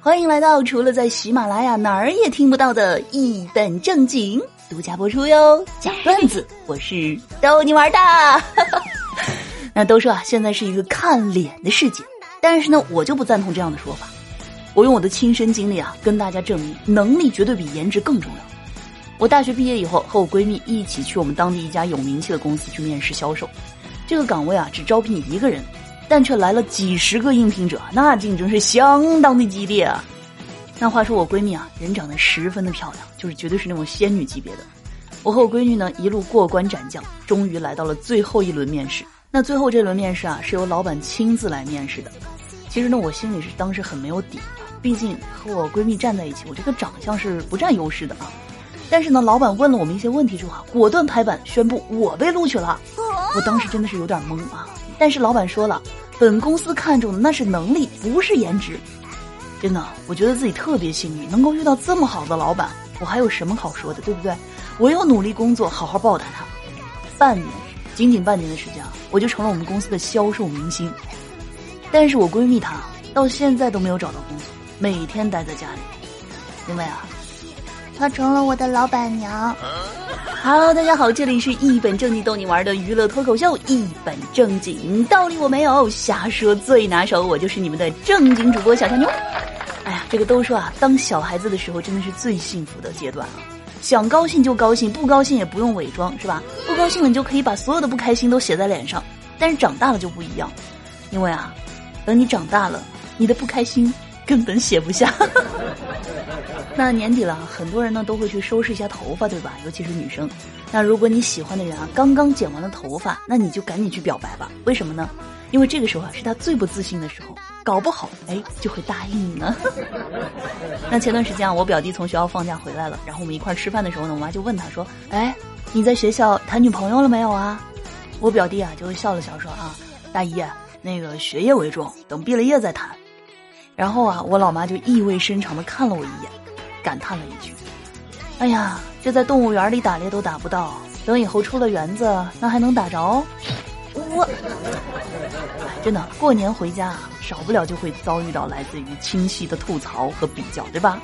欢迎来到除了在喜马拉雅哪儿也听不到的一本正经独家播出哟！讲段子，我是逗你玩的。那都说啊，现在是一个看脸的世界，但是呢，我就不赞同这样的说法。我用我的亲身经历啊，跟大家证明，能力绝对比颜值更重要。我大学毕业以后，和我闺蜜一起去我们当地一家有名气的公司去面试销售，这个岗位啊，只招聘一个人。但却来了几十个应聘者，那竞争是相当的激烈啊！那话说我闺蜜啊，人长得十分的漂亮，就是绝对是那种仙女级别的。我和我闺女呢一路过关斩将，终于来到了最后一轮面试。那最后这轮面试啊，是由老板亲自来面试的。其实呢，我心里是当时很没有底的，毕竟和我闺蜜站在一起，我这个长相是不占优势的啊。但是呢，老板问了我们一些问题之后啊，果断拍板宣布我被录取了。我当时真的是有点懵啊。但是老板说了，本公司看重的那是能力，不是颜值。真的，我觉得自己特别幸运，能够遇到这么好的老板。我还有什么好说的，对不对？我要努力工作，好好报答他。半年，仅仅半年的时间，我就成了我们公司的销售明星。但是我闺蜜她到现在都没有找到工作，每天待在家里，因为啊。她成了我的老板娘。Hello，大家好，这里是一本正经逗你玩的娱乐脱口秀，一本正经道理我没有，瞎说最拿手，我就是你们的正经主播小香妞。哎呀，这个都说啊，当小孩子的时候真的是最幸福的阶段啊，想高兴就高兴，不高兴也不用伪装，是吧？不高兴了你就可以把所有的不开心都写在脸上。但是长大了就不一样，因为啊，等你长大了，你的不开心根本写不下。那年底了，很多人呢都会去收拾一下头发，对吧？尤其是女生。那如果你喜欢的人啊刚刚剪完了头发，那你就赶紧去表白吧。为什么呢？因为这个时候啊是他最不自信的时候，搞不好哎就会答应你呢。那前段时间啊，我表弟从学校放假回来了，然后我们一块吃饭的时候呢，我妈就问他说：“哎，你在学校谈女朋友了没有啊？”我表弟啊就笑了笑说：“啊，大姨，那个学业为重，等毕了业再谈。”然后啊，我老妈就意味深长的看了我一眼。感叹了一句：“哎呀，这在动物园里打猎都打不到，等以后出了园子，那还能打着？”我真的过年回家，少不了就会遭遇到来自于亲戚的吐槽和比较，对吧？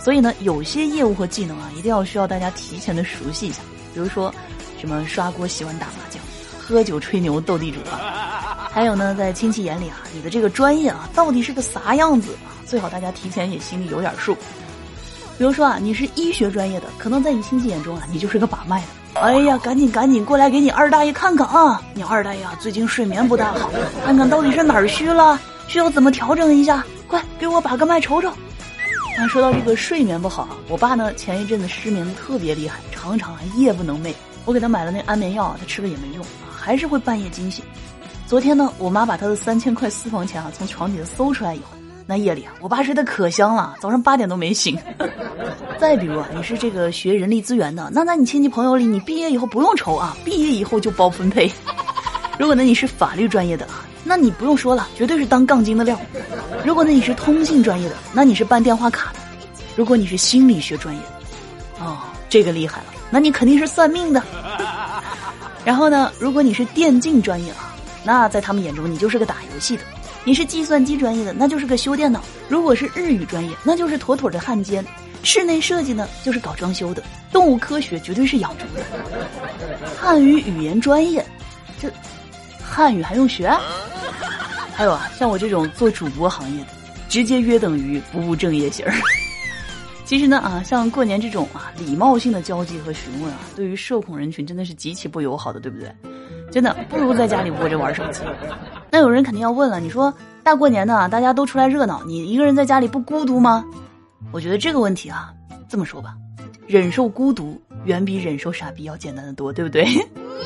所以呢，有些业务和技能啊，一定要需要大家提前的熟悉一下。比如说，什么刷锅、洗碗、打麻将、喝酒、吹牛、斗地主啊。还有呢，在亲戚眼里啊，你的这个专业啊，到底是个啥样子啊？最好大家提前也心里有点数。比如说啊，你是医学专业的，可能在你亲戚眼中啊，你就是个把脉的。哎呀，赶紧赶紧过来给你二大爷看看啊！你二大爷啊，最近睡眠不大好，看看到底是哪儿虚了，需要怎么调整一下？快给我把个脉瞅瞅。那说到这个睡眠不好啊，我爸呢前一阵子失眠特别厉害，常常啊夜不能寐。我给他买了那安眠药，他吃了也没用啊，还是会半夜惊醒。昨天呢，我妈把她的三千块私房钱啊从床底下搜出来以后。那夜里啊，我爸睡得可香了，早上八点都没醒。再比如啊，你是这个学人力资源的，那在你亲戚朋友里，你毕业以后不用愁啊，毕业以后就包分配。如果呢你是法律专业的啊，那你不用说了，绝对是当杠精的料。如果呢你是通信专业的，那你是办电话卡的。如果你是心理学专业，哦，这个厉害了，那你肯定是算命的。然后呢，如果你是电竞专业啊，那在他们眼中你就是个打游戏的。你是计算机专业的，那就是个修电脑；如果是日语专业，那就是妥妥的汉奸；室内设计呢，就是搞装修的；动物科学绝对是养猪的；汉语语言专业，这汉语还用学？还有啊，像我这种做主播行业的，直接约等于不务正业型儿。其实呢啊，像过年这种啊礼貌性的交际和询问啊，对于社恐人群真的是极其不友好的，对不对？真的不如在家里窝着玩手机。那有人肯定要问了，你说大过年的大家都出来热闹，你一个人在家里不孤独吗？我觉得这个问题啊，这么说吧，忍受孤独远比忍受傻逼要简单的多，对不对？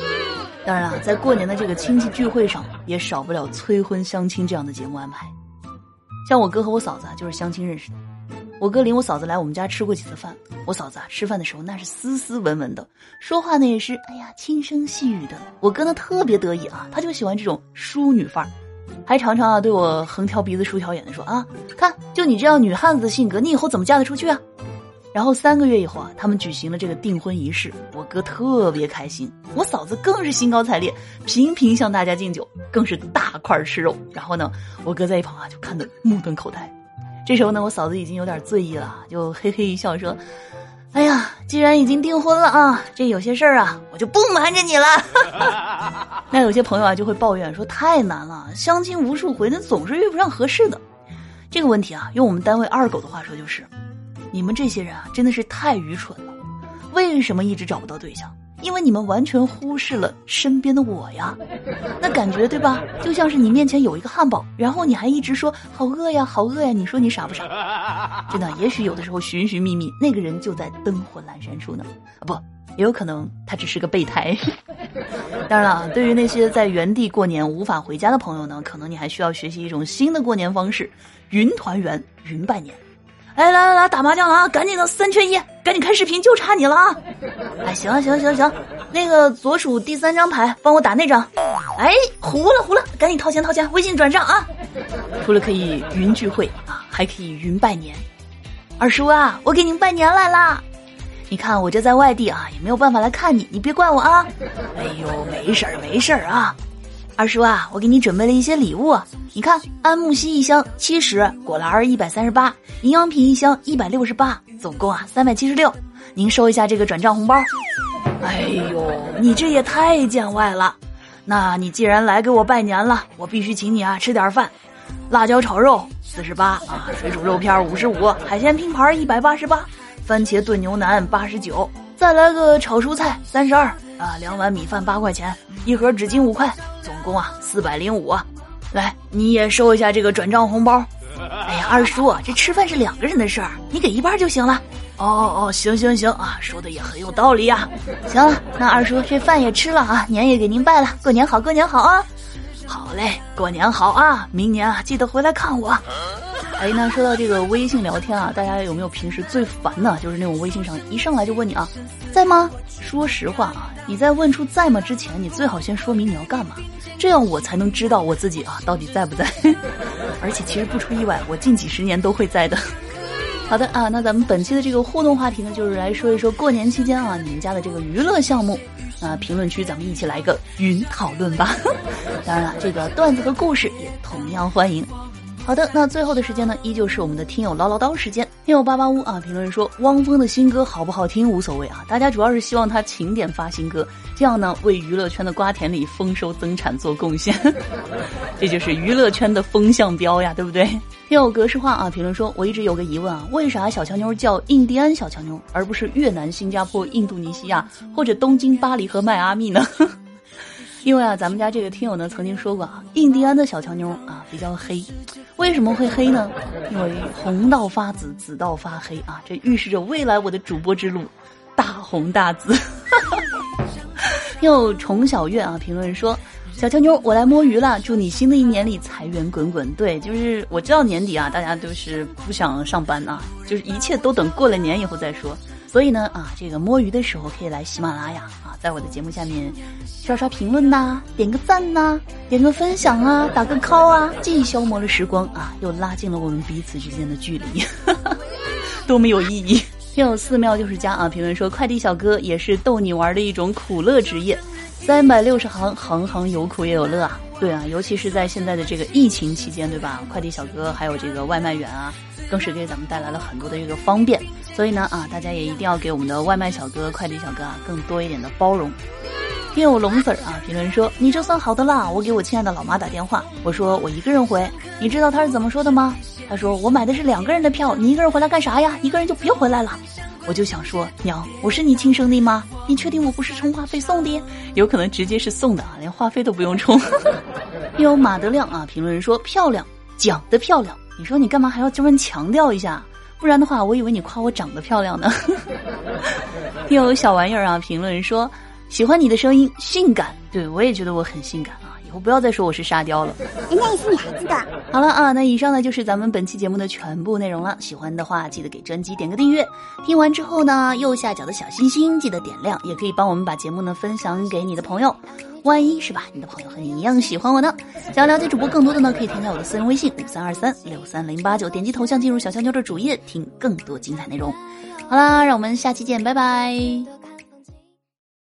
当然了，在过年的这个亲戚聚会上，也少不了催婚相亲这样的节目安排。像我哥和我嫂子啊，就是相亲认识的。我哥领我嫂子来我们家吃过几次饭，我嫂子啊吃饭的时候那是斯斯文文的，说话呢也是哎呀轻声细语的。我哥呢特别得意啊，他就喜欢这种淑女范儿，还常常啊对我横挑鼻子竖挑眼的说啊，看就你这样女汉子的性格，你以后怎么嫁得出去啊？然后三个月以后啊，他们举行了这个订婚仪式，我哥特别开心，我嫂子更是兴高采烈，频频向大家敬酒，更是大块吃肉。然后呢，我哥在一旁啊就看得目瞪口呆。这时候呢，我嫂子已经有点醉意了，就嘿嘿一笑说：“哎呀，既然已经订婚了啊，这有些事儿啊，我就不瞒着你了。”那有些朋友啊就会抱怨说太难了，相亲无数回，那总是遇不上合适的。这个问题啊，用我们单位二狗的话说就是。你们这些人啊，真的是太愚蠢了！为什么一直找不到对象？因为你们完全忽视了身边的我呀。那感觉对吧？就像是你面前有一个汉堡，然后你还一直说好饿呀，好饿呀。你说你傻不傻？真的，也许有的时候寻寻觅觅，那个人就在灯火阑珊处呢。啊，不，也有可能他只是个备胎。当然了，对于那些在原地过年无法回家的朋友呢，可能你还需要学习一种新的过年方式——云团圆、云拜年。哎，来来来，打麻将了啊！赶紧的，三缺一，赶紧开视频，就差你了啊！哎，行行行行，那个左数第三张牌，帮我打那张。哎，糊了糊了，赶紧掏钱掏钱，微信转账啊！除了可以云聚会啊，还可以云拜年。二叔啊，我给您拜年来啦！你看我这在外地啊，也没有办法来看你，你别怪我啊。哎呦，没事儿没事儿啊。二叔啊，我给你准备了一些礼物，你看，安慕希一箱七十，果篮儿一百三十八，营养品一箱一百六十八，总共啊三百七十六，您收一下这个转账红包。哎呦，你这也太见外了！那你既然来给我拜年了，我必须请你啊吃点饭，辣椒炒肉四十八啊，水煮肉片五十五，海鲜拼盘一百八十八，番茄炖牛腩八十九，再来个炒蔬菜三十二啊，两碗米饭八块钱，一盒纸巾五块。总共啊四百零五，来你也收一下这个转账红包。哎呀，二叔，这吃饭是两个人的事儿，你给一半就行了。哦哦哦，行行行啊，说的也很有道理呀。行了，那二叔这饭也吃了啊，年也给您拜了，过年好，过年好啊。好嘞，过年好啊，明年啊记得回来看我。哎，那说到这个微信聊天啊，大家有没有平时最烦的，就是那种微信上一上来就问你啊，在吗？说实话啊，你在问出在吗之前，你最好先说明你要干嘛，这样我才能知道我自己啊到底在不在。而且其实不出意外，我近几十年都会在的。好的啊，那咱们本期的这个互动话题呢，就是来说一说过年期间啊，你们家的这个娱乐项目。那评论区咱们一起来个云讨论吧。当然了，这个段子和故事也同样欢迎。好的，那最后的时间呢，依旧是我们的听友唠唠叨时间。听友八八屋啊，评论说汪峰的新歌好不好听无所谓啊，大家主要是希望他勤点发新歌，这样呢为娱乐圈的瓜田里丰收增产做贡献。这就是娱乐圈的风向标呀，对不对？听友格式化啊，评论说我一直有个疑问啊，为啥小强妞叫印第安小强妞，而不是越南、新加坡、印度尼西亚或者东京、巴黎和迈阿密呢？因为啊，咱们家这个听友呢曾经说过啊，印第安的小强妞啊比较黑，为什么会黑呢？因为红到发紫，紫到发黑啊，这预示着未来我的主播之路大红大紫。又虫小月啊评论说，小强妞我来摸鱼了，祝你新的一年里财源滚滚。对，就是我知道年底啊，大家都是不想上班啊，就是一切都等过了年以后再说。所以呢，啊，这个摸鱼的时候可以来喜马拉雅啊，在我的节目下面刷刷评论呐，点个赞呐，点个分享啊，打个 call 啊，既消磨了时光啊，又拉近了我们彼此之间的距离，多么有意义！听友寺庙就是家啊，评论说快递小哥也是逗你玩的一种苦乐职业，三百六十行，行行有苦也有乐啊。对啊，尤其是在现在的这个疫情期间，对吧？快递小哥还有这个外卖员啊。更是给咱们带来了很多的这个方便，所以呢啊，大家也一定要给我们的外卖小哥、快递小哥啊更多一点的包容。听友龙子儿啊评论说：“你这算好的啦！我给我亲爱的老妈打电话，我说我一个人回，你知道他是怎么说的吗？他说我买的是两个人的票，你一个人回来干啥呀？一个人就别回来了。我就想说，娘，我是你亲生的吗？你确定我不是充话费送的？有可能直接是送的啊，连话费都不用充。听友马德亮啊评论说：漂亮，讲的漂亮。”你说你干嘛还要这么强调一下？不然的话，我以为你夸我长得漂亮呢。又有小玩意儿啊，评论说喜欢你的声音，性感。对我也觉得我很性感，以后不要再说我是沙雕了。人家也是女孩子的。好了啊，那以上呢就是咱们本期节目的全部内容了。喜欢的话记得给专辑点个订阅。听完之后呢，右下角的小心心记得点亮，也可以帮我们把节目呢分享给你的朋友。万一是吧？你的朋友和你一样喜欢我呢？想要了解主播更多的呢，可以添加我的私人微信五三二三六三零八九，点击头像进入小香妞的主页，听更多精彩内容。好啦，让我们下期见，拜拜。